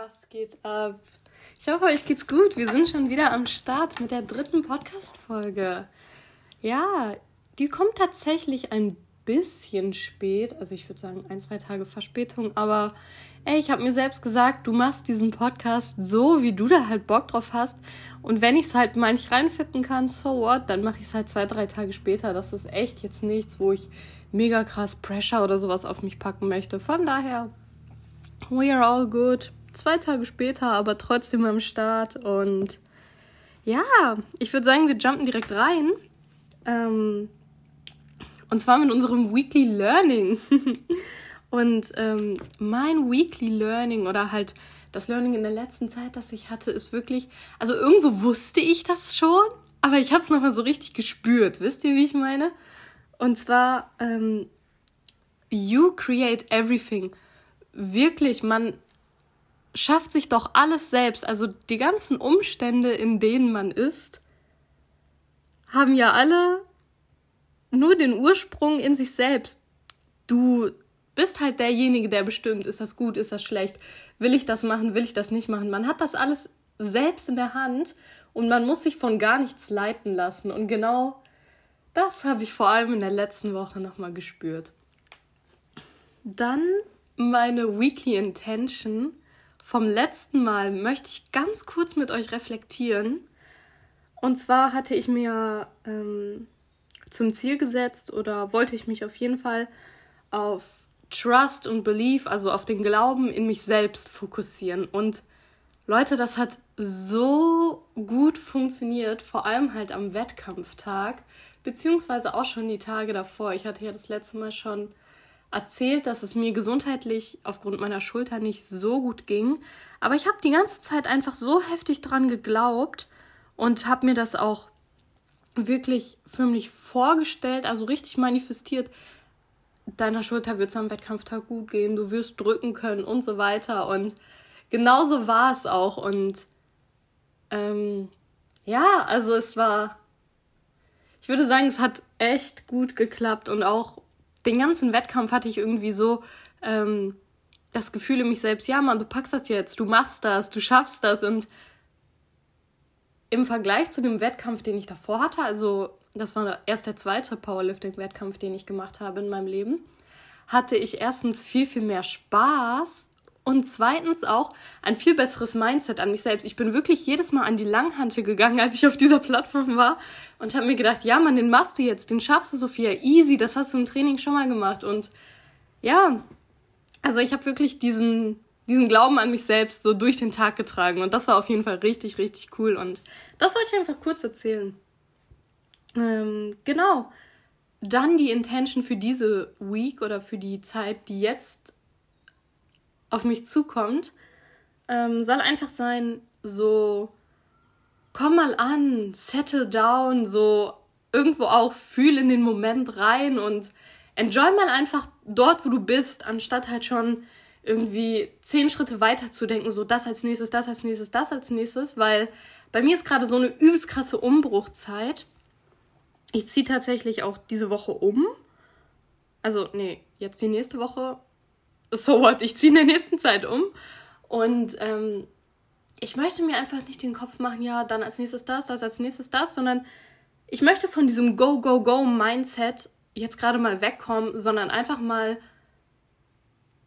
was geht ab? Ich hoffe, euch geht's gut. Wir sind schon wieder am Start mit der dritten Podcast-Folge. Ja, die kommt tatsächlich ein bisschen spät. Also ich würde sagen ein, zwei Tage Verspätung. Aber ey, ich habe mir selbst gesagt, du machst diesen Podcast so, wie du da halt Bock drauf hast. Und wenn ich es halt mal nicht reinfitten kann, so what, dann mache ich es halt zwei, drei Tage später. Das ist echt jetzt nichts, wo ich mega krass Pressure oder sowas auf mich packen möchte. Von daher, we are all good. Zwei Tage später, aber trotzdem am Start. Und ja, ich würde sagen, wir jumpen direkt rein. Ähm, und zwar mit unserem Weekly Learning. und ähm, mein Weekly Learning oder halt das Learning in der letzten Zeit, das ich hatte, ist wirklich, also irgendwo wusste ich das schon, aber ich habe es nochmal so richtig gespürt. Wisst ihr, wie ich meine? Und zwar, ähm, you create everything. Wirklich, man schafft sich doch alles selbst. Also die ganzen Umstände, in denen man ist, haben ja alle nur den Ursprung in sich selbst. Du bist halt derjenige, der bestimmt, ist das gut, ist das schlecht, will ich das machen, will ich das nicht machen. Man hat das alles selbst in der Hand und man muss sich von gar nichts leiten lassen. Und genau das habe ich vor allem in der letzten Woche nochmal gespürt. Dann meine Weekly Intention vom letzten Mal möchte ich ganz kurz mit euch reflektieren. Und zwar hatte ich mir ähm, zum Ziel gesetzt oder wollte ich mich auf jeden Fall auf Trust und Belief, also auf den Glauben in mich selbst fokussieren. Und Leute, das hat so gut funktioniert, vor allem halt am Wettkampftag beziehungsweise auch schon die Tage davor. Ich hatte ja das letzte Mal schon erzählt, dass es mir gesundheitlich aufgrund meiner Schulter nicht so gut ging. Aber ich habe die ganze Zeit einfach so heftig dran geglaubt und habe mir das auch wirklich förmlich vorgestellt, also richtig manifestiert. Deiner Schulter wird es am Wettkampftag gut gehen, du wirst drücken können und so weiter. Und genauso war es auch. Und ähm, ja, also es war ich würde sagen, es hat echt gut geklappt und auch den ganzen Wettkampf hatte ich irgendwie so ähm, das Gefühl in mich selbst, ja, Mann, du packst das jetzt, du machst das, du schaffst das. Und im Vergleich zu dem Wettkampf, den ich davor hatte, also das war erst der zweite Powerlifting-Wettkampf, den ich gemacht habe in meinem Leben, hatte ich erstens viel, viel mehr Spaß und zweitens auch ein viel besseres Mindset an mich selbst. Ich bin wirklich jedes Mal an die Langhante gegangen, als ich auf dieser Plattform war und habe mir gedacht, ja, Mann, den machst du jetzt, den schaffst du, Sophia, easy, das hast du im Training schon mal gemacht. Und ja, also ich habe wirklich diesen, diesen Glauben an mich selbst so durch den Tag getragen und das war auf jeden Fall richtig, richtig cool und das wollte ich einfach kurz erzählen. Ähm, genau. Dann die Intention für diese Week oder für die Zeit, die jetzt auf mich zukommt, ähm, soll einfach sein, so, komm mal an, settle down, so irgendwo auch fühl in den Moment rein und enjoy mal einfach dort, wo du bist, anstatt halt schon irgendwie zehn Schritte weiter zu denken, so das als nächstes, das als nächstes, das als nächstes, weil bei mir ist gerade so eine übelst krasse Umbruchzeit. Ich ziehe tatsächlich auch diese Woche um. Also, nee, jetzt die nächste Woche so what, ich ziehe in der nächsten Zeit um. Und ähm, ich möchte mir einfach nicht den Kopf machen, ja, dann als nächstes das, das als nächstes das, sondern ich möchte von diesem Go, Go, Go Mindset jetzt gerade mal wegkommen, sondern einfach mal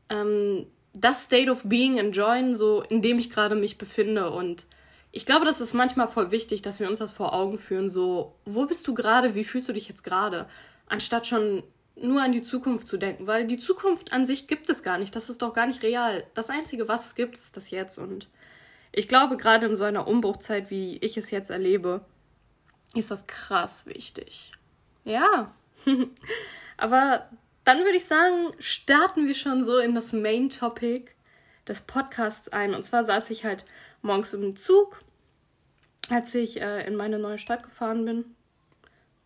ähm, das State of Being enjoyen, so in dem ich gerade mich befinde. Und ich glaube, das ist manchmal voll wichtig, dass wir uns das vor Augen führen, so, wo bist du gerade, wie fühlst du dich jetzt gerade? Anstatt schon nur an die Zukunft zu denken, weil die Zukunft an sich gibt es gar nicht. Das ist doch gar nicht real. Das Einzige, was es gibt, ist das Jetzt. Und ich glaube, gerade in so einer Umbruchzeit, wie ich es jetzt erlebe, ist das krass wichtig. Ja. Aber dann würde ich sagen, starten wir schon so in das Main Topic des Podcasts ein. Und zwar saß ich halt morgens im Zug, als ich äh, in meine neue Stadt gefahren bin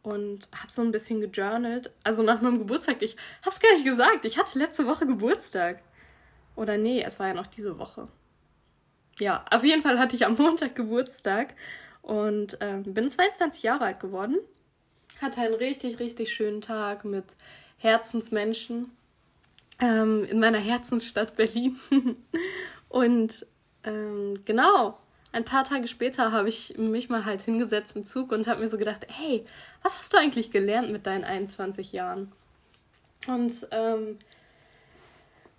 und habe so ein bisschen gejournalt. Also nach meinem Geburtstag. Ich hab's gar nicht gesagt. Ich hatte letzte Woche Geburtstag. Oder nee, es war ja noch diese Woche. Ja, auf jeden Fall hatte ich am Montag Geburtstag und ähm, bin 22 Jahre alt geworden. Hatte einen richtig, richtig schönen Tag mit Herzensmenschen ähm, in meiner Herzensstadt Berlin. und ähm, genau, ein paar Tage später habe ich mich mal halt hingesetzt im Zug und habe mir so gedacht, hey, was hast du eigentlich gelernt mit deinen 21 Jahren? Und ähm,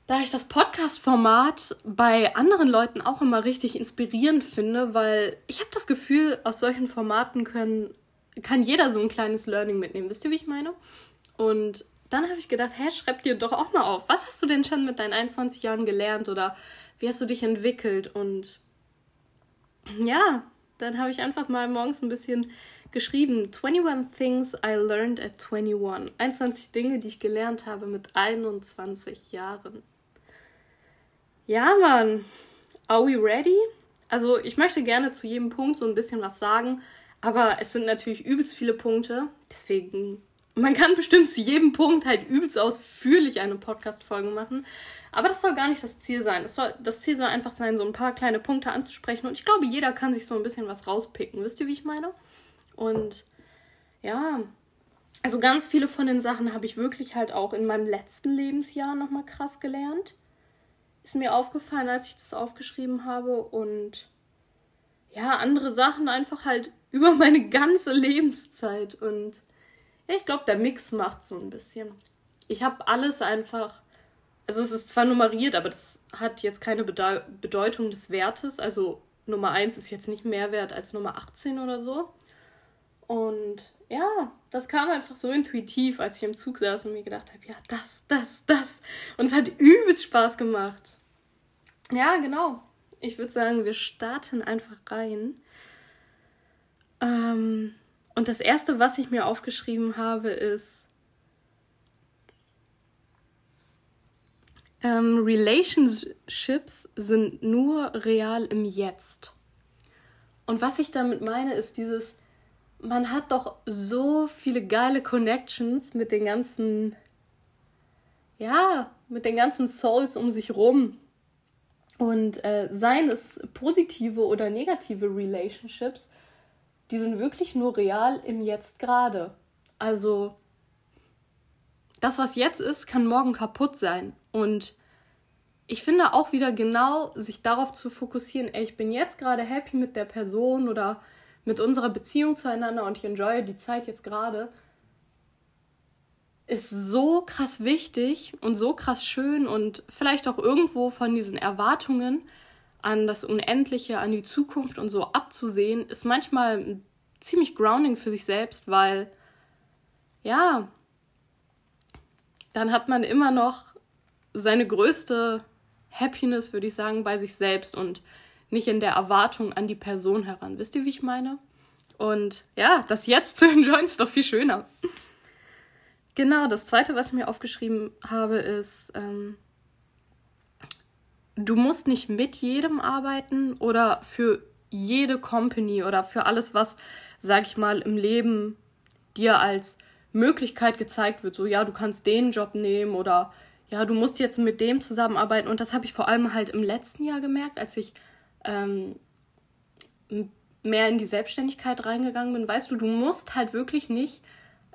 da ich das Podcast-Format bei anderen Leuten auch immer richtig inspirierend finde, weil ich habe das Gefühl, aus solchen Formaten können, kann jeder so ein kleines Learning mitnehmen. Wisst ihr, wie ich meine? Und dann habe ich gedacht, hä, schreib dir doch auch mal auf. Was hast du denn schon mit deinen 21 Jahren gelernt oder wie hast du dich entwickelt? Und ja, dann habe ich einfach mal morgens ein bisschen geschrieben. 21 Things I Learned at 21. 21 Dinge, die ich gelernt habe mit 21 Jahren. Ja, Mann. Are we ready? Also, ich möchte gerne zu jedem Punkt so ein bisschen was sagen, aber es sind natürlich übelst viele Punkte. Deswegen, man kann bestimmt zu jedem Punkt halt übelst ausführlich eine Podcast-Folge machen. Aber das soll gar nicht das Ziel sein. Das, soll, das Ziel soll einfach sein, so ein paar kleine Punkte anzusprechen. Und ich glaube, jeder kann sich so ein bisschen was rauspicken. Wisst ihr, wie ich meine? Und ja, also ganz viele von den Sachen habe ich wirklich halt auch in meinem letzten Lebensjahr nochmal krass gelernt. Ist mir aufgefallen, als ich das aufgeschrieben habe. Und ja, andere Sachen einfach halt über meine ganze Lebenszeit. Und ich glaube, der Mix macht so ein bisschen. Ich habe alles einfach also es ist zwar nummeriert, aber das hat jetzt keine Bedeu Bedeutung des Wertes. Also Nummer 1 ist jetzt nicht mehr wert als Nummer 18 oder so. Und ja, das kam einfach so intuitiv, als ich im Zug saß und mir gedacht habe, ja, das, das, das. Und es hat übelst Spaß gemacht. Ja, genau. Ich würde sagen, wir starten einfach rein. Ähm, und das Erste, was ich mir aufgeschrieben habe, ist, Ähm, Relationships sind nur real im Jetzt. Und was ich damit meine, ist dieses, man hat doch so viele geile Connections mit den ganzen, ja, mit den ganzen Souls um sich rum. Und äh, seien es positive oder negative Relationships, die sind wirklich nur real im Jetzt gerade. Also das, was jetzt ist, kann morgen kaputt sein. Und ich finde auch wieder genau, sich darauf zu fokussieren, ey, ich bin jetzt gerade happy mit der Person oder mit unserer Beziehung zueinander und ich enjoye die Zeit jetzt gerade, ist so krass wichtig und so krass schön und vielleicht auch irgendwo von diesen Erwartungen an das Unendliche, an die Zukunft und so abzusehen, ist manchmal ziemlich grounding für sich selbst, weil ja, dann hat man immer noch seine größte Happiness, würde ich sagen, bei sich selbst und nicht in der Erwartung an die Person heran. Wisst ihr, wie ich meine? Und ja, das jetzt zu enjoyen ist doch viel schöner. Genau, das zweite, was ich mir aufgeschrieben habe, ist, ähm, du musst nicht mit jedem arbeiten oder für jede Company oder für alles, was, sag ich mal, im Leben dir als Möglichkeit gezeigt wird, so ja, du kannst den Job nehmen oder ja, du musst jetzt mit dem zusammenarbeiten. Und das habe ich vor allem halt im letzten Jahr gemerkt, als ich ähm, mehr in die Selbstständigkeit reingegangen bin. Weißt du, du musst halt wirklich nicht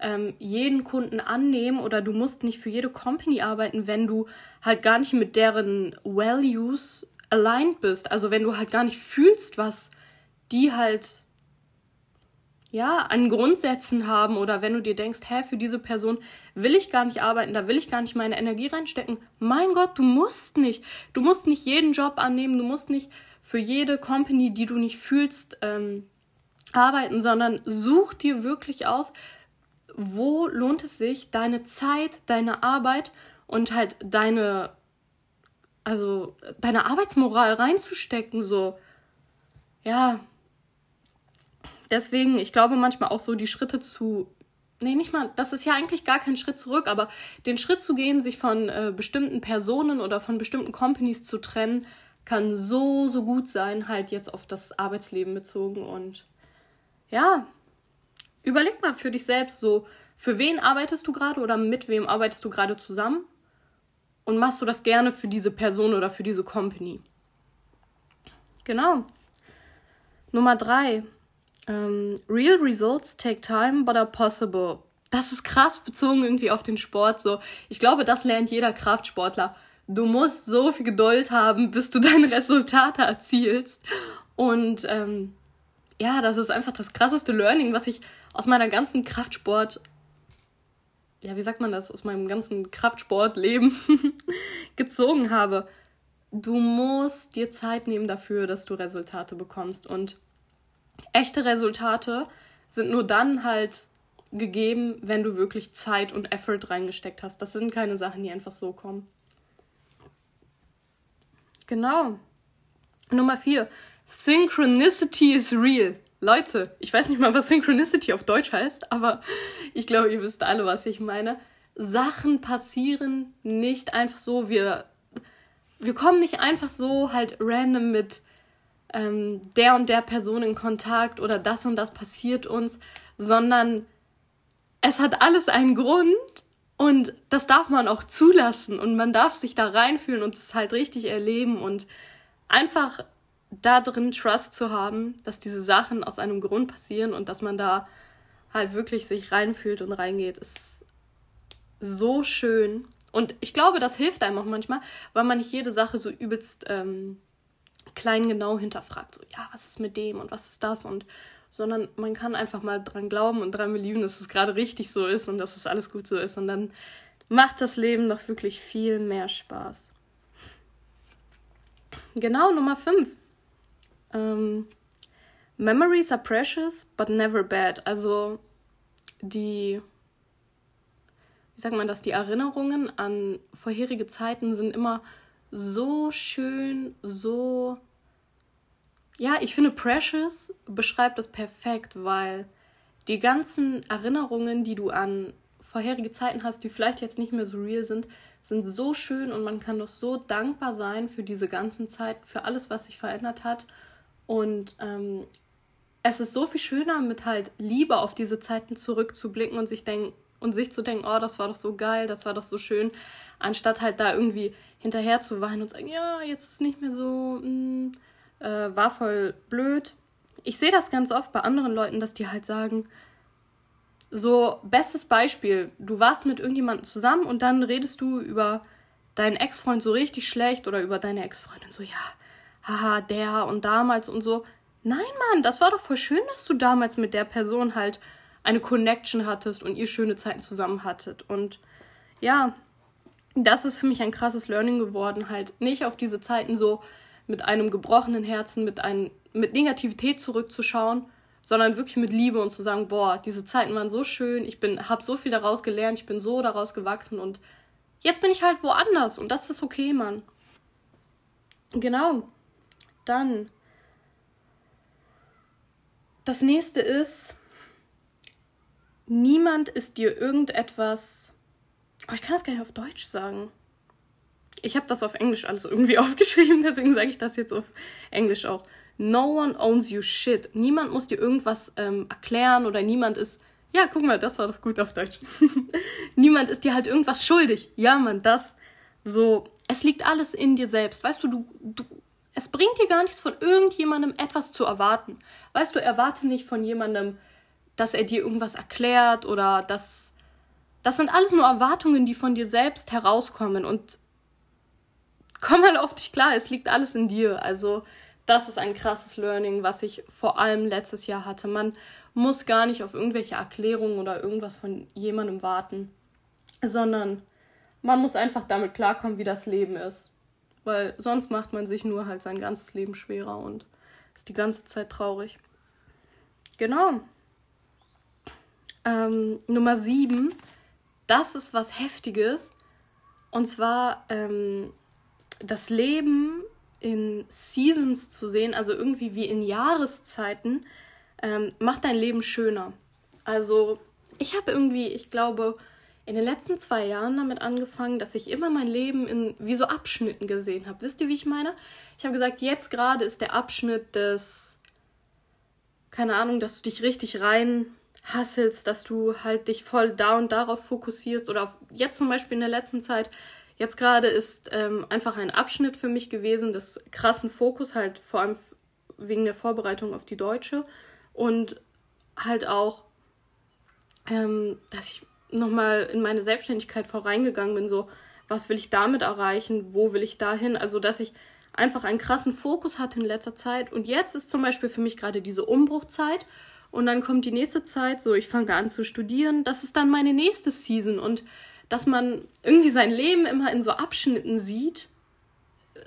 ähm, jeden Kunden annehmen oder du musst nicht für jede Company arbeiten, wenn du halt gar nicht mit deren Values aligned bist. Also wenn du halt gar nicht fühlst, was die halt ja, an Grundsätzen haben oder wenn du dir denkst, hä, für diese Person will ich gar nicht arbeiten, da will ich gar nicht meine Energie reinstecken. Mein Gott, du musst nicht. Du musst nicht jeden Job annehmen, du musst nicht für jede Company, die du nicht fühlst, ähm, arbeiten, sondern such dir wirklich aus, wo lohnt es sich, deine Zeit, deine Arbeit und halt deine, also deine Arbeitsmoral reinzustecken, so. Ja, deswegen, ich glaube manchmal auch so die Schritte zu. Nee, nicht mal, das ist ja eigentlich gar kein Schritt zurück, aber den Schritt zu gehen, sich von äh, bestimmten Personen oder von bestimmten Companies zu trennen, kann so, so gut sein, halt jetzt auf das Arbeitsleben bezogen. Und ja, überleg mal für dich selbst so, für wen arbeitest du gerade oder mit wem arbeitest du gerade zusammen? Und machst du das gerne für diese Person oder für diese Company? Genau. Nummer drei. Ähm, real results take time, but are possible. Das ist krass bezogen irgendwie auf den Sport. So, ich glaube, das lernt jeder Kraftsportler. du musst so viel Geduld haben, bis du deine Resultate erzielst. Und ähm, ja, das ist einfach das krasseste Learning, was ich aus meiner ganzen Kraftsport, ja, wie sagt man das, aus meinem ganzen Kraftsportleben gezogen habe. Du musst dir Zeit nehmen dafür, dass du Resultate bekommst. Und echte Resultate sind nur dann halt gegeben, wenn du wirklich Zeit und Effort reingesteckt hast. Das sind keine Sachen, die einfach so kommen. Genau. Nummer vier. Synchronicity is real. Leute, ich weiß nicht mal, was Synchronicity auf Deutsch heißt, aber ich glaube, ihr wisst alle, was ich meine. Sachen passieren nicht einfach so. Wir, wir kommen nicht einfach so halt random mit ähm, der und der Person in Kontakt oder das und das passiert uns, sondern es hat alles einen Grund und das darf man auch zulassen und man darf sich da reinfühlen und es halt richtig erleben und einfach da drin Trust zu haben, dass diese Sachen aus einem Grund passieren und dass man da halt wirklich sich reinfühlt und reingeht, ist so schön. Und ich glaube, das hilft einem auch manchmal, weil man nicht jede Sache so übelst ähm, klein genau hinterfragt. So, ja, was ist mit dem und was ist das? Und sondern man kann einfach mal dran glauben und dran belieben, dass es gerade richtig so ist und dass es alles gut so ist. Und dann macht das Leben doch wirklich viel mehr Spaß. Genau, Nummer 5. Ähm, Memories are precious, but never bad. Also die, wie sagt man das, die Erinnerungen an vorherige Zeiten sind immer so schön, so. Ja, ich finde Precious beschreibt das perfekt, weil die ganzen Erinnerungen, die du an vorherige Zeiten hast, die vielleicht jetzt nicht mehr so real sind, sind so schön und man kann doch so dankbar sein für diese ganzen Zeit, für alles, was sich verändert hat. Und ähm, es ist so viel schöner, mit halt Liebe auf diese Zeiten zurückzublicken und sich denken und sich zu denken, oh, das war doch so geil, das war doch so schön, anstatt halt da irgendwie hinterher zu weinen und sagen, ja, jetzt ist es nicht mehr so, mh, hm, äh, war voll blöd. Ich sehe das ganz oft bei anderen Leuten, dass die halt sagen, so, bestes Beispiel, du warst mit irgendjemandem zusammen und dann redest du über deinen Ex-Freund so richtig schlecht oder über deine Ex-Freundin so, ja, haha, der und damals und so. Nein, Mann, das war doch voll schön, dass du damals mit der Person halt eine Connection hattest und ihr schöne Zeiten zusammen hattet. Und ja, das ist für mich ein krasses Learning geworden, halt nicht auf diese Zeiten so mit einem gebrochenen Herzen, mit, ein, mit Negativität zurückzuschauen, sondern wirklich mit Liebe und zu sagen, boah, diese Zeiten waren so schön, ich bin, habe so viel daraus gelernt, ich bin so daraus gewachsen und jetzt bin ich halt woanders und das ist okay, Mann. Genau. Dann. Das nächste ist, niemand ist dir irgendetwas. Oh, ich kann das gar nicht auf Deutsch sagen. Ich habe das auf Englisch alles irgendwie aufgeschrieben, deswegen sage ich das jetzt auf Englisch auch. No one owns you shit. Niemand muss dir irgendwas ähm, erklären oder niemand ist. Ja, guck mal, das war doch gut auf Deutsch. niemand ist dir halt irgendwas schuldig. Ja, man, das. So, es liegt alles in dir selbst. Weißt du, du, du es bringt dir gar nichts von irgendjemandem etwas zu erwarten. Weißt du, erwarte nicht von jemandem, dass er dir irgendwas erklärt oder dass. Das sind alles nur Erwartungen, die von dir selbst herauskommen und komm mal auf dich klar, es liegt alles in dir. Also, das ist ein krasses Learning, was ich vor allem letztes Jahr hatte. Man muss gar nicht auf irgendwelche Erklärungen oder irgendwas von jemandem warten, sondern man muss einfach damit klarkommen, wie das Leben ist. Weil sonst macht man sich nur halt sein ganzes Leben schwerer und ist die ganze Zeit traurig. Genau. Ähm, Nummer sieben, das ist was Heftiges. Und zwar ähm, das Leben in Seasons zu sehen, also irgendwie wie in Jahreszeiten, ähm, macht dein Leben schöner. Also ich habe irgendwie, ich glaube, in den letzten zwei Jahren damit angefangen, dass ich immer mein Leben in wie so Abschnitten gesehen habe. Wisst ihr, wie ich meine? Ich habe gesagt, jetzt gerade ist der Abschnitt des, keine Ahnung, dass du dich richtig rein hasselst, dass du halt dich voll da und darauf fokussierst oder auf, jetzt zum Beispiel in der letzten Zeit, jetzt gerade ist ähm, einfach ein Abschnitt für mich gewesen des krassen Fokus, halt vor allem wegen der Vorbereitung auf die Deutsche und halt auch, ähm, dass ich nochmal in meine Selbstständigkeit voll reingegangen bin, so, was will ich damit erreichen, wo will ich dahin. Also, dass ich einfach einen krassen Fokus hatte in letzter Zeit. Und jetzt ist zum Beispiel für mich gerade diese Umbruchzeit. Und dann kommt die nächste Zeit, so ich fange an zu studieren. Das ist dann meine nächste Season. Und dass man irgendwie sein Leben immer in so Abschnitten sieht,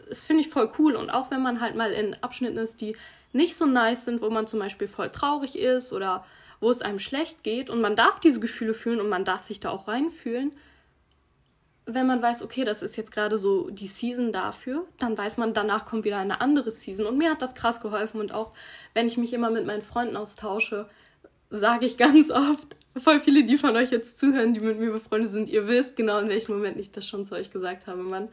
das finde ich voll cool. Und auch wenn man halt mal in Abschnitten ist, die nicht so nice sind, wo man zum Beispiel voll traurig ist oder wo es einem schlecht geht und man darf diese Gefühle fühlen und man darf sich da auch reinfühlen, wenn man weiß, okay, das ist jetzt gerade so die Season dafür, dann weiß man, danach kommt wieder eine andere Season. Und mir hat das krass geholfen. Und auch wenn ich mich immer mit meinen Freunden austausche, sage ich ganz oft, voll viele, die von euch jetzt zuhören, die mit mir befreundet sind, ihr wisst genau, in welchem Moment ich das schon zu euch gesagt habe, Mann.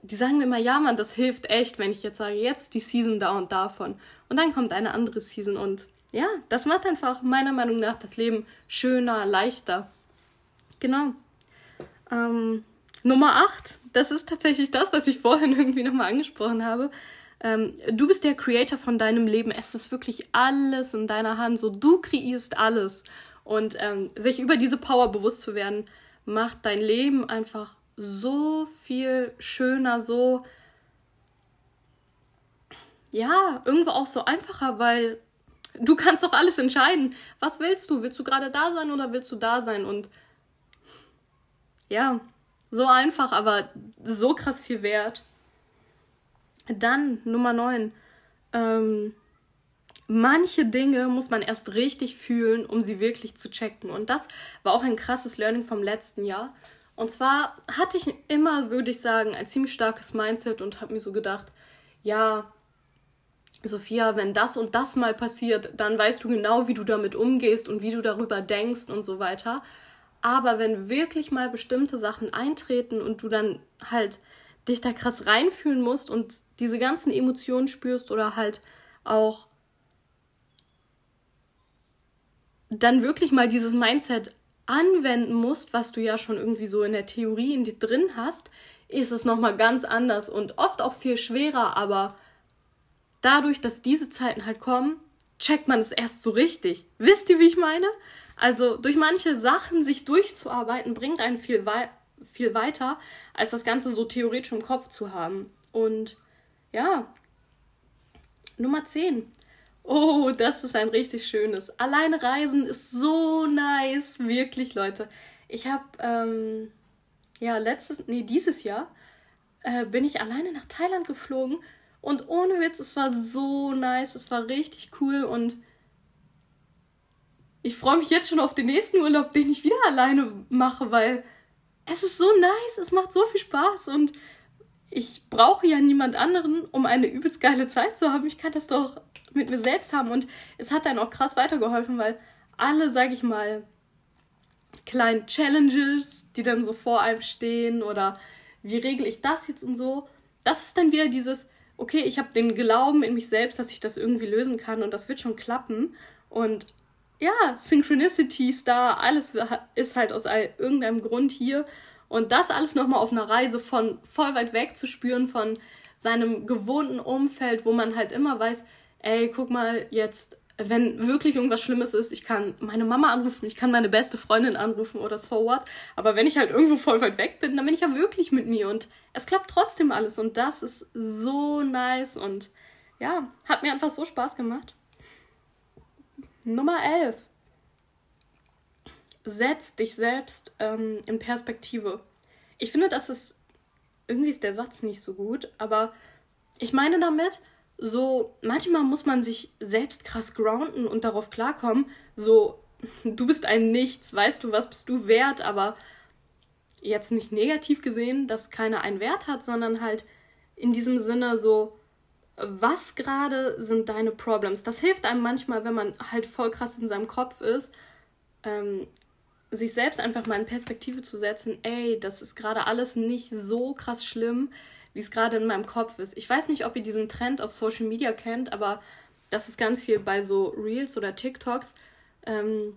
Die sagen mir immer, ja, Mann, das hilft echt, wenn ich jetzt sage, jetzt die Season da und davon. Und dann kommt eine andere Season. Und ja, das macht einfach meiner Meinung nach das Leben schöner, leichter. Genau. Ähm, Nummer 8, das ist tatsächlich das, was ich vorhin irgendwie nochmal angesprochen habe. Ähm, du bist der Creator von deinem Leben. Es ist wirklich alles in deiner Hand. So, du kreierst alles. Und ähm, sich über diese Power bewusst zu werden, macht dein Leben einfach so viel schöner, so ja, irgendwo auch so einfacher, weil du kannst doch alles entscheiden. Was willst du? Willst du gerade da sein oder willst du da sein? Und ja, so einfach, aber so krass viel wert. Dann Nummer 9. Ähm, manche Dinge muss man erst richtig fühlen, um sie wirklich zu checken. Und das war auch ein krasses Learning vom letzten Jahr. Und zwar hatte ich immer, würde ich sagen, ein ziemlich starkes Mindset und habe mir so gedacht, ja, Sophia, wenn das und das mal passiert, dann weißt du genau, wie du damit umgehst und wie du darüber denkst und so weiter. Aber wenn wirklich mal bestimmte Sachen eintreten und du dann halt dich da krass reinfühlen musst und diese ganzen Emotionen spürst oder halt auch dann wirklich mal dieses Mindset anwenden musst, was du ja schon irgendwie so in der Theorie in dir drin hast, ist es nochmal ganz anders und oft auch viel schwerer, aber dadurch, dass diese Zeiten halt kommen, checkt man es erst so richtig. Wisst ihr, wie ich meine? Also durch manche Sachen sich durchzuarbeiten, bringt einen viel, wei viel weiter, als das Ganze so theoretisch im Kopf zu haben. Und ja, Nummer 10. Oh, das ist ein richtig schönes. Alleine reisen ist so nice. Wirklich, Leute. Ich habe, ähm, ja, letztes, nee, dieses Jahr äh, bin ich alleine nach Thailand geflogen. Und ohne Witz, es war so nice. Es war richtig cool und ich freue mich jetzt schon auf den nächsten Urlaub, den ich wieder alleine mache, weil es ist so nice, es macht so viel Spaß und ich brauche ja niemand anderen, um eine übelst geile Zeit zu haben. Ich kann das doch mit mir selbst haben und es hat dann auch krass weitergeholfen, weil alle, sag ich mal, kleinen Challenges, die dann so vor einem stehen oder wie regle ich das jetzt und so, das ist dann wieder dieses, okay, ich habe den Glauben in mich selbst, dass ich das irgendwie lösen kann und das wird schon klappen und ja, Synchronicities da, alles ist halt aus irgendeinem Grund hier. Und das alles nochmal auf einer Reise von voll weit weg zu spüren, von seinem gewohnten Umfeld, wo man halt immer weiß, ey, guck mal, jetzt, wenn wirklich irgendwas Schlimmes ist, ich kann meine Mama anrufen, ich kann meine beste Freundin anrufen oder so what. Aber wenn ich halt irgendwo voll weit weg bin, dann bin ich ja wirklich mit mir und es klappt trotzdem alles und das ist so nice und ja, hat mir einfach so Spaß gemacht. Nummer 11. Setz dich selbst ähm, in Perspektive. Ich finde, das ist. Irgendwie ist der Satz nicht so gut, aber ich meine damit, so, manchmal muss man sich selbst krass grounden und darauf klarkommen, so, du bist ein Nichts, weißt du, was bist du wert, aber jetzt nicht negativ gesehen, dass keiner einen Wert hat, sondern halt in diesem Sinne so, was gerade sind deine Problems. Das hilft einem manchmal, wenn man halt voll krass in seinem Kopf ist, ähm, sich selbst einfach mal in Perspektive zu setzen, ey, das ist gerade alles nicht so krass schlimm, wie es gerade in meinem Kopf ist. Ich weiß nicht, ob ihr diesen Trend auf Social Media kennt, aber das ist ganz viel bei so Reels oder TikToks. Ähm,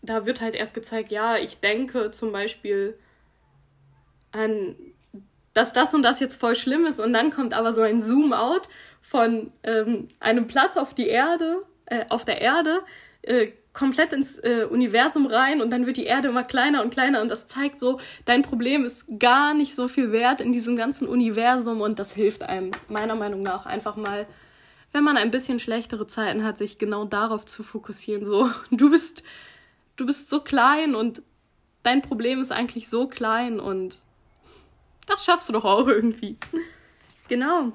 da wird halt erst gezeigt, ja, ich denke zum Beispiel an dass das und das jetzt voll schlimm ist und dann kommt aber so ein Zoom-out von ähm, einem Platz auf die Erde, äh, auf der Erde, äh, komplett ins äh, Universum rein und dann wird die Erde immer kleiner und kleiner und das zeigt so, dein Problem ist gar nicht so viel wert in diesem ganzen Universum und das hilft einem meiner Meinung nach einfach mal, wenn man ein bisschen schlechtere Zeiten hat, sich genau darauf zu fokussieren. So, du bist, du bist so klein und dein Problem ist eigentlich so klein und das schaffst du doch auch irgendwie. Genau.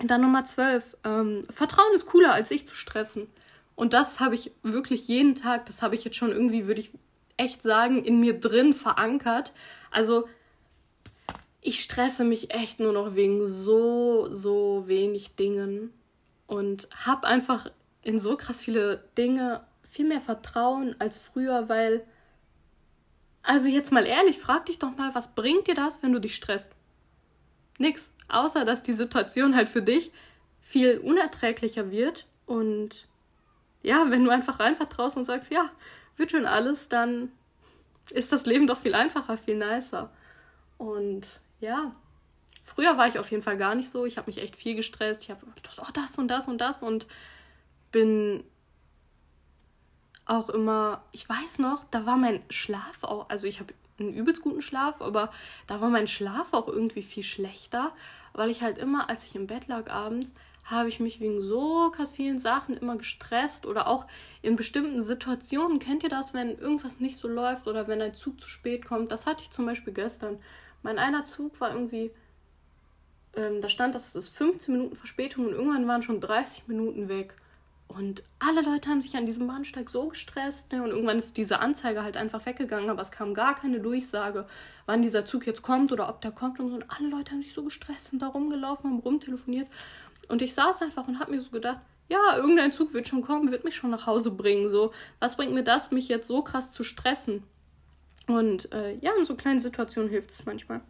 Dann Nummer 12. Ähm, Vertrauen ist cooler, als sich zu stressen. Und das habe ich wirklich jeden Tag, das habe ich jetzt schon irgendwie, würde ich echt sagen, in mir drin verankert. Also ich stresse mich echt nur noch wegen so, so wenig Dingen und habe einfach in so krass viele Dinge viel mehr Vertrauen als früher, weil, also jetzt mal ehrlich, frag dich doch mal, was bringt dir das, wenn du dich stresst? Nix, außer dass die Situation halt für dich viel unerträglicher wird und ja, wenn du einfach rein vertraust und sagst, ja, wird schon alles, dann ist das Leben doch viel einfacher, viel nicer. Und ja, früher war ich auf jeden Fall gar nicht so. Ich habe mich echt viel gestresst. Ich habe gedacht, oh, das und das und das und bin auch immer, ich weiß noch, da war mein Schlaf auch, also ich habe einen übelst guten Schlaf, aber da war mein Schlaf auch irgendwie viel schlechter, weil ich halt immer, als ich im Bett lag abends, habe ich mich wegen so krass vielen Sachen immer gestresst oder auch in bestimmten Situationen. Kennt ihr das, wenn irgendwas nicht so läuft oder wenn ein Zug zu spät kommt? Das hatte ich zum Beispiel gestern. Mein einer Zug war irgendwie, ähm, da stand, dass es 15 Minuten Verspätung und irgendwann waren schon 30 Minuten weg. Und alle Leute haben sich an diesem Bahnsteig so gestresst. Ne? Und irgendwann ist diese Anzeige halt einfach weggegangen, aber es kam gar keine Durchsage, wann dieser Zug jetzt kommt oder ob der kommt und so. Und alle Leute haben sich so gestresst und da rumgelaufen, haben rumtelefoniert. Und ich saß einfach und habe mir so gedacht, ja, irgendein Zug wird schon kommen, wird mich schon nach Hause bringen. So, was bringt mir das, mich jetzt so krass zu stressen? Und äh, ja, in so kleinen Situationen hilft es manchmal.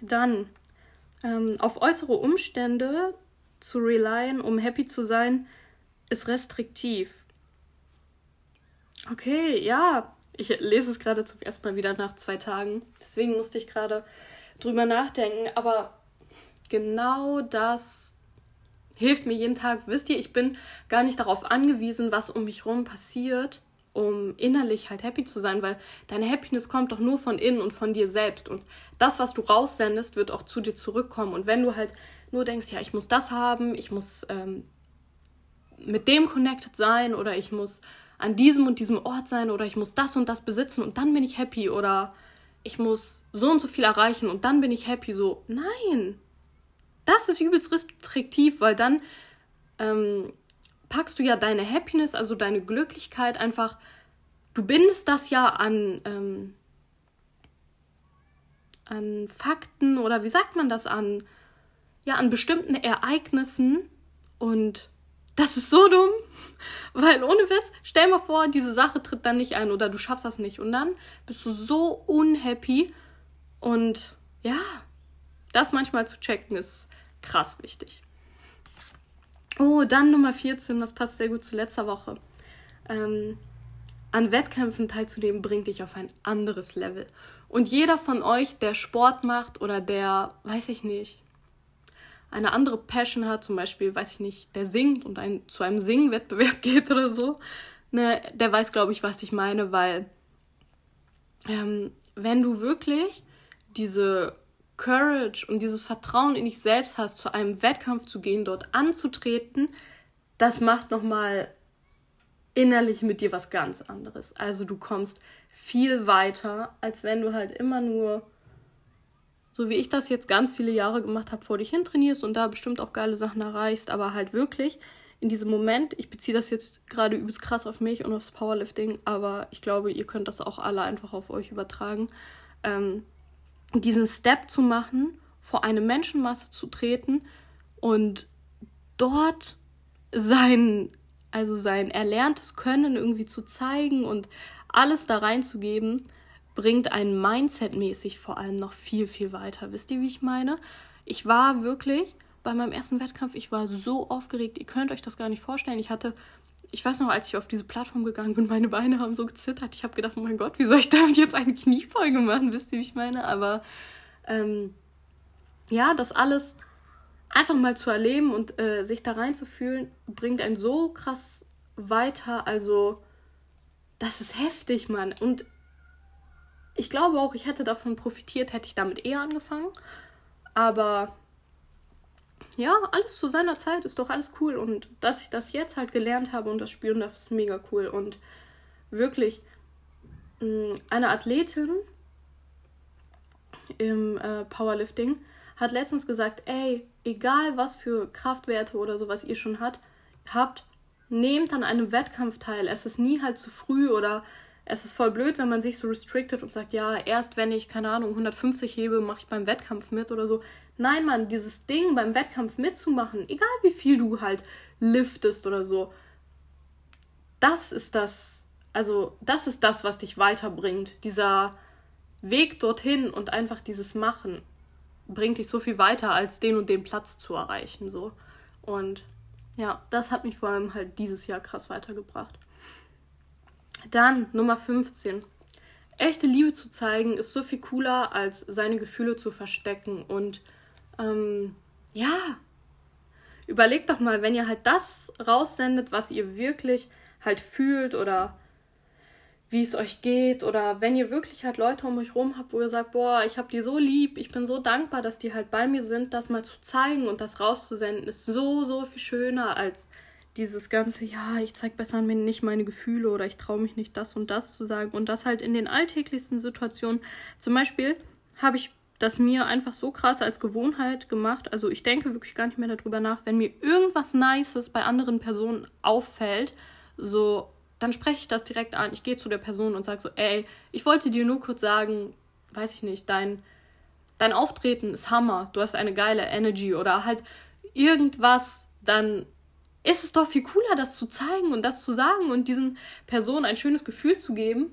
Dann ähm, auf äußere Umstände zu relyen, um happy zu sein, ist restriktiv. Okay, ja, ich lese es gerade zum ersten Mal wieder nach zwei Tagen. Deswegen musste ich gerade drüber nachdenken. Aber genau das hilft mir jeden Tag. Wisst ihr, ich bin gar nicht darauf angewiesen, was um mich herum passiert, um innerlich halt happy zu sein, weil deine Happiness kommt doch nur von innen und von dir selbst. Und das, was du raussendest, wird auch zu dir zurückkommen. Und wenn du halt nur denkst, ja, ich muss das haben, ich muss ähm, mit dem connected sein oder ich muss an diesem und diesem Ort sein oder ich muss das und das besitzen und dann bin ich happy oder ich muss so und so viel erreichen und dann bin ich happy. So, nein, das ist übelst restriktiv, weil dann ähm, packst du ja deine Happiness, also deine Glücklichkeit einfach, du bindest das ja an, ähm, an Fakten oder wie sagt man das an, ja, an bestimmten Ereignissen und das ist so dumm, weil ohne Witz, stell mal vor, diese Sache tritt dann nicht ein oder du schaffst das nicht und dann bist du so unhappy und ja, das manchmal zu checken ist krass wichtig. Oh, dann Nummer 14, das passt sehr gut zu letzter Woche. Ähm, an Wettkämpfen teilzunehmen bringt dich auf ein anderes Level. Und jeder von euch, der Sport macht oder der, weiß ich nicht, eine andere Passion hat, zum Beispiel, weiß ich nicht, der singt und ein, zu einem Singwettbewerb geht oder so, ne, der weiß, glaube ich, was ich meine, weil ähm, wenn du wirklich diese Courage und dieses Vertrauen in dich selbst hast, zu einem Wettkampf zu gehen, dort anzutreten, das macht nochmal innerlich mit dir was ganz anderes. Also du kommst viel weiter, als wenn du halt immer nur, so wie ich das jetzt ganz viele Jahre gemacht habe, vor dich hin trainierst und da bestimmt auch geile Sachen erreichst, aber halt wirklich in diesem Moment, ich beziehe das jetzt gerade übelst krass auf mich und aufs Powerlifting, aber ich glaube, ihr könnt das auch alle einfach auf euch übertragen. Ähm, diesen Step zu machen, vor eine Menschenmasse zu treten und dort sein, also sein erlerntes Können irgendwie zu zeigen und alles da reinzugeben, bringt einen Mindset-mäßig vor allem noch viel, viel weiter. Wisst ihr, wie ich meine? Ich war wirklich bei meinem ersten Wettkampf, ich war so aufgeregt, ihr könnt euch das gar nicht vorstellen. Ich hatte ich weiß noch, als ich auf diese Plattform gegangen bin, meine Beine haben so gezittert. Ich habe gedacht, oh mein Gott, wie soll ich damit jetzt eine Kniefolge machen? Wisst ihr, wie ich meine? Aber ähm, ja, das alles einfach mal zu erleben und äh, sich da reinzufühlen, bringt einen so krass weiter. Also, das ist heftig, Mann. Und ich glaube auch, ich hätte davon profitiert, hätte ich damit eher angefangen. Aber ja, alles zu seiner Zeit ist doch alles cool. Und dass ich das jetzt halt gelernt habe und das spüren darf, ist mega cool. Und wirklich, mm, eine Athletin im äh, Powerlifting hat letztens gesagt, ey, egal was für Kraftwerte oder sowas ihr schon hat, habt, nehmt an einem Wettkampf teil. Es ist nie halt zu früh oder es ist voll blöd, wenn man sich so restricted und sagt, ja, erst wenn ich, keine Ahnung, 150 hebe, mache ich beim Wettkampf mit oder so. Nein, Mann, dieses Ding beim Wettkampf mitzumachen, egal wie viel du halt liftest oder so, das ist das, also das ist das, was dich weiterbringt. Dieser Weg dorthin und einfach dieses Machen bringt dich so viel weiter, als den und den Platz zu erreichen, so. Und ja, das hat mich vor allem halt dieses Jahr krass weitergebracht. Dann Nummer 15. Echte Liebe zu zeigen ist so viel cooler, als seine Gefühle zu verstecken. Und ähm, ja, überlegt doch mal, wenn ihr halt das raussendet, was ihr wirklich halt fühlt oder wie es euch geht oder wenn ihr wirklich halt Leute um euch rum habt, wo ihr sagt, boah, ich hab die so lieb, ich bin so dankbar, dass die halt bei mir sind, das mal zu zeigen und das rauszusenden, ist so, so viel schöner als dieses ganze, ja, ich zeig besser mir nicht meine Gefühle oder ich traue mich nicht das und das zu sagen und das halt in den alltäglichsten Situationen. Zum Beispiel habe ich das mir einfach so krass als Gewohnheit gemacht. Also ich denke wirklich gar nicht mehr darüber nach, wenn mir irgendwas Nices bei anderen Personen auffällt, so, dann spreche ich das direkt an. Ich gehe zu der Person und sage so, ey, ich wollte dir nur kurz sagen, weiß ich nicht, dein, dein Auftreten ist Hammer, du hast eine geile Energy oder halt irgendwas, dann ist es doch viel cooler, das zu zeigen und das zu sagen und diesen Personen ein schönes Gefühl zu geben,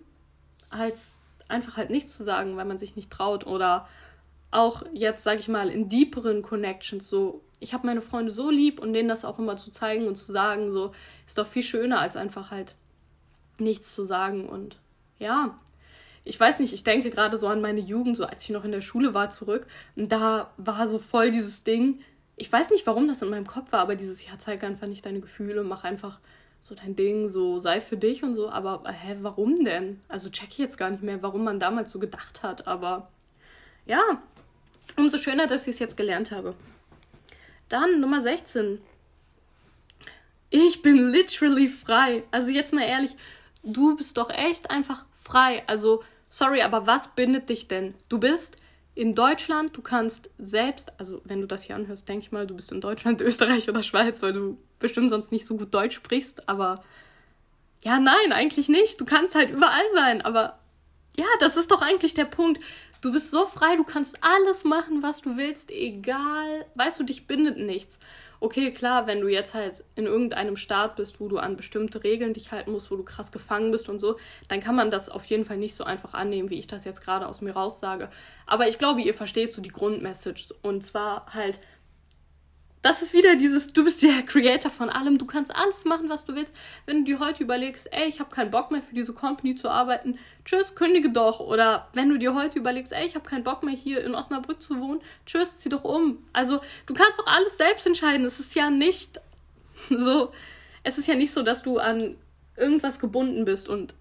als einfach halt nichts zu sagen, weil man sich nicht traut oder auch jetzt, sag ich mal, in deeperen Connections so, ich habe meine Freunde so lieb und denen das auch immer zu zeigen und zu sagen, so, ist doch viel schöner, als einfach halt nichts zu sagen und ja, ich weiß nicht, ich denke gerade so an meine Jugend, so als ich noch in der Schule war, zurück. Und da war so voll dieses Ding, ich weiß nicht, warum das in meinem Kopf war, aber dieses, ja, zeig einfach nicht deine Gefühle, mach einfach so dein Ding, so sei für dich und so. Aber hä, warum denn? Also check ich jetzt gar nicht mehr, warum man damals so gedacht hat. Aber ja, umso schöner, dass ich es jetzt gelernt habe. Dann Nummer 16. Ich bin literally frei. Also jetzt mal ehrlich, du bist doch echt einfach frei. Also sorry, aber was bindet dich denn? Du bist in Deutschland, du kannst selbst, also wenn du das hier anhörst, denke ich mal, du bist in Deutschland, Österreich oder Schweiz, weil du bestimmt sonst nicht so gut Deutsch sprichst, aber ja, nein, eigentlich nicht. Du kannst halt überall sein, aber ja, das ist doch eigentlich der Punkt. Du bist so frei, du kannst alles machen, was du willst, egal, weißt du, dich bindet nichts okay, klar, wenn du jetzt halt in irgendeinem Staat bist, wo du an bestimmte Regeln dich halten musst, wo du krass gefangen bist und so, dann kann man das auf jeden Fall nicht so einfach annehmen, wie ich das jetzt gerade aus mir raussage. Aber ich glaube, ihr versteht so die Grundmessage. Und zwar halt, das ist wieder dieses, du bist der Creator von allem, du kannst alles machen, was du willst. Wenn du dir heute überlegst, ey, ich habe keinen Bock mehr für diese Company zu arbeiten, tschüss, kündige doch. Oder wenn du dir heute überlegst, ey, ich habe keinen Bock mehr hier in Osnabrück zu wohnen, tschüss, zieh doch um. Also du kannst doch alles selbst entscheiden. Es ist ja nicht so, es ist ja nicht so, dass du an irgendwas gebunden bist und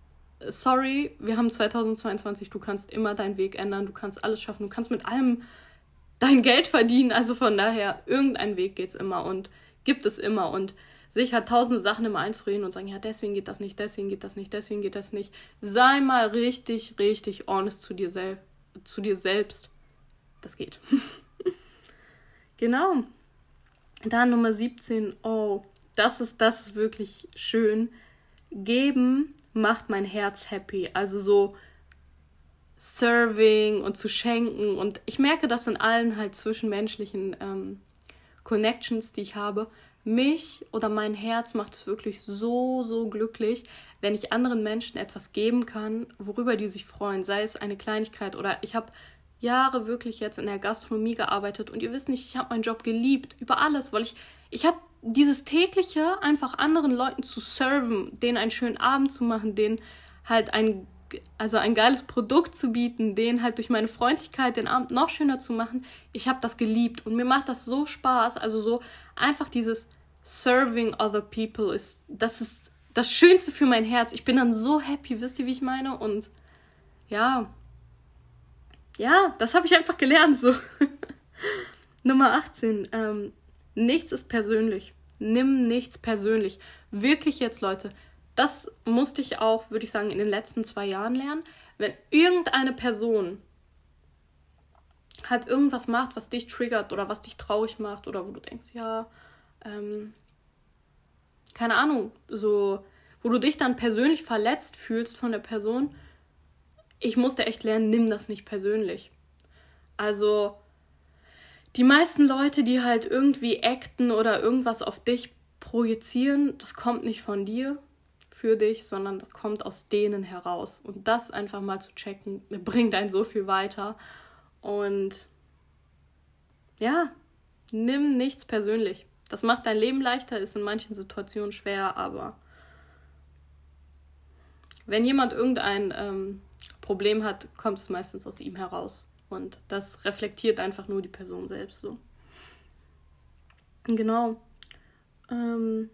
sorry, wir haben 2022, du kannst immer deinen Weg ändern, du kannst alles schaffen, du kannst mit allem dein Geld verdienen. Also von daher, irgendein Weg geht's immer und gibt es immer. Und sich halt tausende Sachen immer einzureden und sagen, ja, deswegen geht das nicht, deswegen geht das nicht, deswegen geht das nicht. Sei mal richtig, richtig honest zu dir, sel zu dir selbst. Das geht. genau. Dann Nummer 17. Oh, das ist, das ist wirklich schön. Geben macht mein Herz happy. Also so, Serving und zu schenken. Und ich merke das in allen halt zwischenmenschlichen ähm, Connections, die ich habe. Mich oder mein Herz macht es wirklich so, so glücklich, wenn ich anderen Menschen etwas geben kann, worüber die sich freuen. Sei es eine Kleinigkeit oder ich habe Jahre wirklich jetzt in der Gastronomie gearbeitet und ihr wisst nicht, ich habe meinen Job geliebt über alles, weil ich ich habe dieses tägliche einfach anderen Leuten zu serven, denen einen schönen Abend zu machen, denen halt ein also ein geiles Produkt zu bieten, den halt durch meine Freundlichkeit den Abend noch schöner zu machen. Ich habe das geliebt und mir macht das so Spaß. Also so einfach dieses Serving other people ist, das ist das Schönste für mein Herz. Ich bin dann so happy, wisst ihr, wie ich meine? Und ja, ja, das habe ich einfach gelernt. So. Nummer 18. Ähm, nichts ist persönlich. Nimm nichts persönlich. Wirklich jetzt, Leute. Das musste ich auch, würde ich sagen, in den letzten zwei Jahren lernen. Wenn irgendeine Person halt irgendwas macht, was dich triggert oder was dich traurig macht oder wo du denkst, ja, ähm, keine Ahnung, so, wo du dich dann persönlich verletzt fühlst von der Person, ich musste echt lernen, nimm das nicht persönlich. Also, die meisten Leute, die halt irgendwie acten oder irgendwas auf dich projizieren, das kommt nicht von dir für dich, sondern das kommt aus denen heraus. Und das einfach mal zu checken, bringt einen so viel weiter. Und ja, nimm nichts persönlich. Das macht dein Leben leichter, ist in manchen Situationen schwer, aber wenn jemand irgendein ähm, Problem hat, kommt es meistens aus ihm heraus. Und das reflektiert einfach nur die Person selbst so. Genau. Ähm,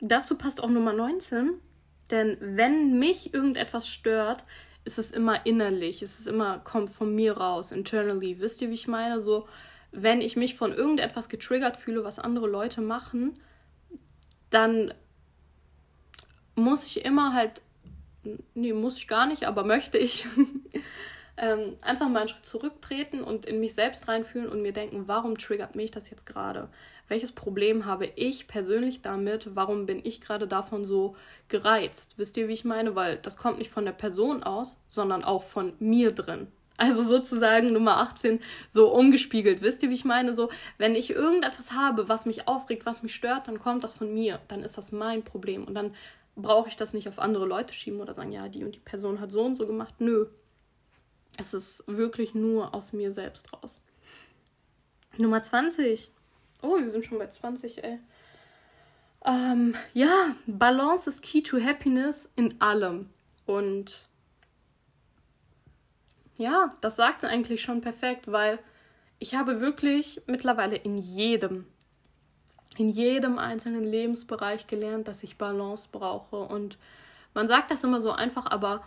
dazu passt auch Nummer 19. Denn wenn mich irgendetwas stört, ist es immer innerlich. Es ist immer, kommt von mir raus, internally. Wisst ihr, wie ich meine? So, wenn ich mich von irgendetwas getriggert fühle, was andere Leute machen, dann muss ich immer halt, nee, muss ich gar nicht, aber möchte ich ähm, einfach mal einen Schritt zurücktreten und in mich selbst reinfühlen und mir denken, warum triggert mich das jetzt gerade? Welches Problem habe ich persönlich damit? Warum bin ich gerade davon so gereizt? Wisst ihr, wie ich meine? Weil das kommt nicht von der Person aus, sondern auch von mir drin. Also sozusagen Nummer 18 so umgespiegelt. Wisst ihr, wie ich meine? So, wenn ich irgendetwas habe, was mich aufregt, was mich stört, dann kommt das von mir. Dann ist das mein Problem. Und dann brauche ich das nicht auf andere Leute schieben oder sagen, ja, die und die Person hat so und so gemacht. Nö. Es ist wirklich nur aus mir selbst raus. Nummer 20. Oh, wir sind schon bei 20, ey. Ähm, ja, Balance ist key to happiness in allem. Und ja, das sagt eigentlich schon perfekt, weil ich habe wirklich mittlerweile in jedem, in jedem einzelnen Lebensbereich gelernt, dass ich Balance brauche. Und man sagt das immer so einfach, aber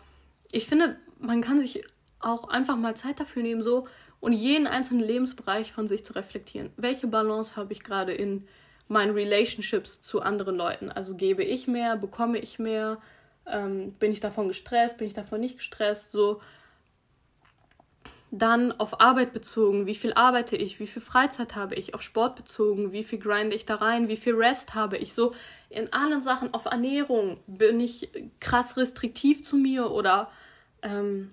ich finde, man kann sich auch einfach mal Zeit dafür nehmen, so und jeden einzelnen Lebensbereich von sich zu reflektieren. Welche Balance habe ich gerade in meinen Relationships zu anderen Leuten? Also gebe ich mehr, bekomme ich mehr, ähm, bin ich davon gestresst, bin ich davon nicht gestresst, so. Dann auf Arbeit bezogen, wie viel arbeite ich, wie viel Freizeit habe ich, auf Sport bezogen, wie viel grinde ich da rein, wie viel Rest habe ich, so in allen Sachen, auf Ernährung, bin ich krass restriktiv zu mir oder ähm,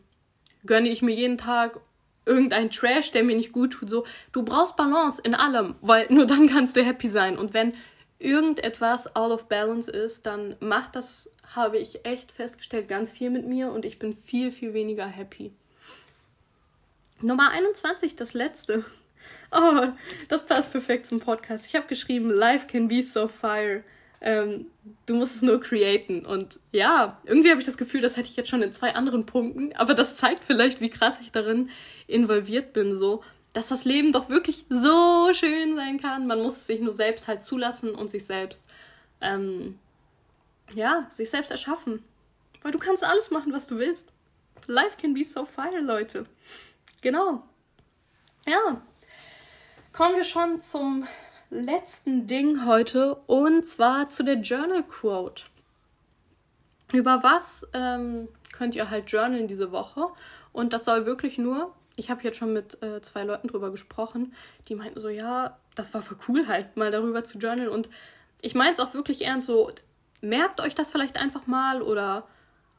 gönne ich mir jeden Tag irgendein Trash, der mir nicht gut tut, so, du brauchst Balance in allem, weil nur dann kannst du happy sein und wenn irgendetwas out of balance ist, dann macht das, habe ich echt festgestellt, ganz viel mit mir und ich bin viel, viel weniger happy. Nummer 21, das letzte. Oh, das passt perfekt zum Podcast. Ich habe geschrieben, Life can be so fire. Ähm, du musst es nur createn. Und ja, irgendwie habe ich das Gefühl, das hätte ich jetzt schon in zwei anderen Punkten. Aber das zeigt vielleicht, wie krass ich darin involviert bin. So, dass das Leben doch wirklich so schön sein kann. Man muss es sich nur selbst halt zulassen und sich selbst, ähm, ja, sich selbst erschaffen. Weil du kannst alles machen, was du willst. Life can be so fire, Leute. Genau. Ja. Kommen wir schon zum letzten Ding heute und zwar zu der Journal Quote. Über was ähm, könnt ihr halt journalen diese Woche? Und das soll wirklich nur, ich habe jetzt schon mit äh, zwei Leuten drüber gesprochen, die meinten so, ja, das war voll cool halt, mal darüber zu journalen. Und ich meine es auch wirklich ernst so, merkt euch das vielleicht einfach mal oder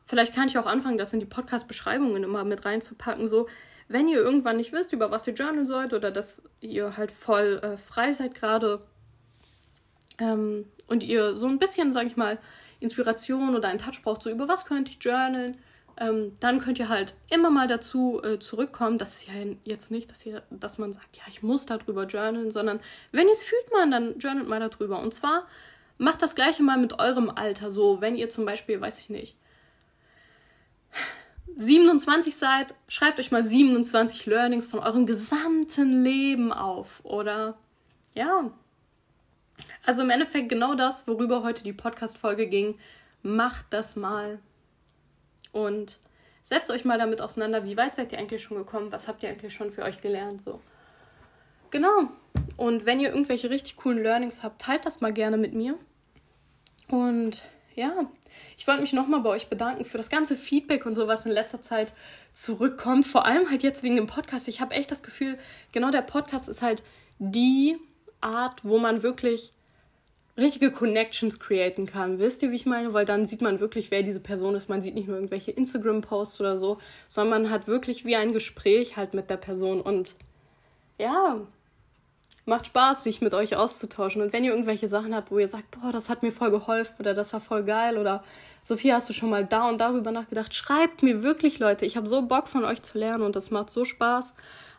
vielleicht kann ich auch anfangen, das in die Podcast-Beschreibungen immer mit reinzupacken, so, wenn ihr irgendwann nicht wisst, über was ihr journalen sollt oder dass ihr halt voll äh, frei seid gerade ähm, und ihr so ein bisschen, sag ich mal, Inspiration oder einen Touch braucht, so über was könnte ich journalen, ähm, dann könnt ihr halt immer mal dazu äh, zurückkommen. Das ist ja jetzt nicht, dass, ihr, dass man sagt, ja, ich muss darüber journalen, sondern wenn ihr es fühlt, man, dann journalt mal darüber. Und zwar macht das gleiche mal mit eurem Alter so, wenn ihr zum Beispiel, weiß ich nicht, 27 seid, schreibt euch mal 27 Learnings von eurem gesamten Leben auf. Oder ja. Also im Endeffekt genau das, worüber heute die Podcast-Folge ging. macht das mal und setzt euch mal damit auseinander, wie weit seid ihr eigentlich schon gekommen, was habt ihr eigentlich schon für euch gelernt, so. Genau. Und wenn ihr irgendwelche richtig coolen Learnings habt, teilt das mal gerne mit mir. Und ja, ich wollte mich nochmal bei euch bedanken für das ganze Feedback und so, was in letzter Zeit zurückkommt. Vor allem halt jetzt wegen dem Podcast. Ich habe echt das Gefühl, genau der Podcast ist halt die Art, wo man wirklich richtige Connections createn kann. Wisst ihr, wie ich meine? Weil dann sieht man wirklich, wer diese Person ist. Man sieht nicht nur irgendwelche Instagram-Posts oder so, sondern man hat wirklich wie ein Gespräch halt mit der Person. Und ja, macht Spaß, sich mit euch auszutauschen. Und wenn ihr irgendwelche Sachen habt, wo ihr sagt, boah, das hat mir voll geholfen oder das war voll geil oder Sophie, hast du schon mal da und darüber nachgedacht? Schreibt mir wirklich, Leute. Ich habe so Bock von euch zu lernen und das macht so Spaß,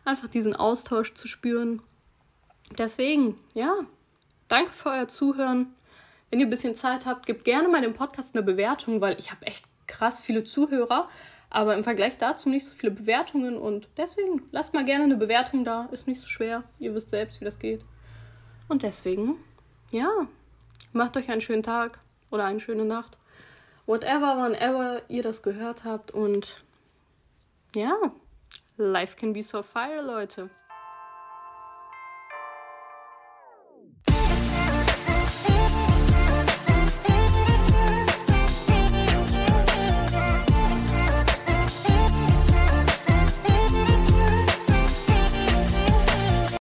einfach diesen Austausch zu spüren. Deswegen, ja, danke für euer Zuhören. Wenn ihr ein bisschen Zeit habt, gebt gerne mal dem Podcast eine Bewertung, weil ich habe echt krass viele Zuhörer aber im Vergleich dazu nicht so viele Bewertungen und deswegen lasst mal gerne eine Bewertung da. Ist nicht so schwer. Ihr wisst selbst, wie das geht. Und deswegen, ja, macht euch einen schönen Tag oder eine schöne Nacht. Whatever, whenever ihr das gehört habt. Und ja, life can be so fire, Leute.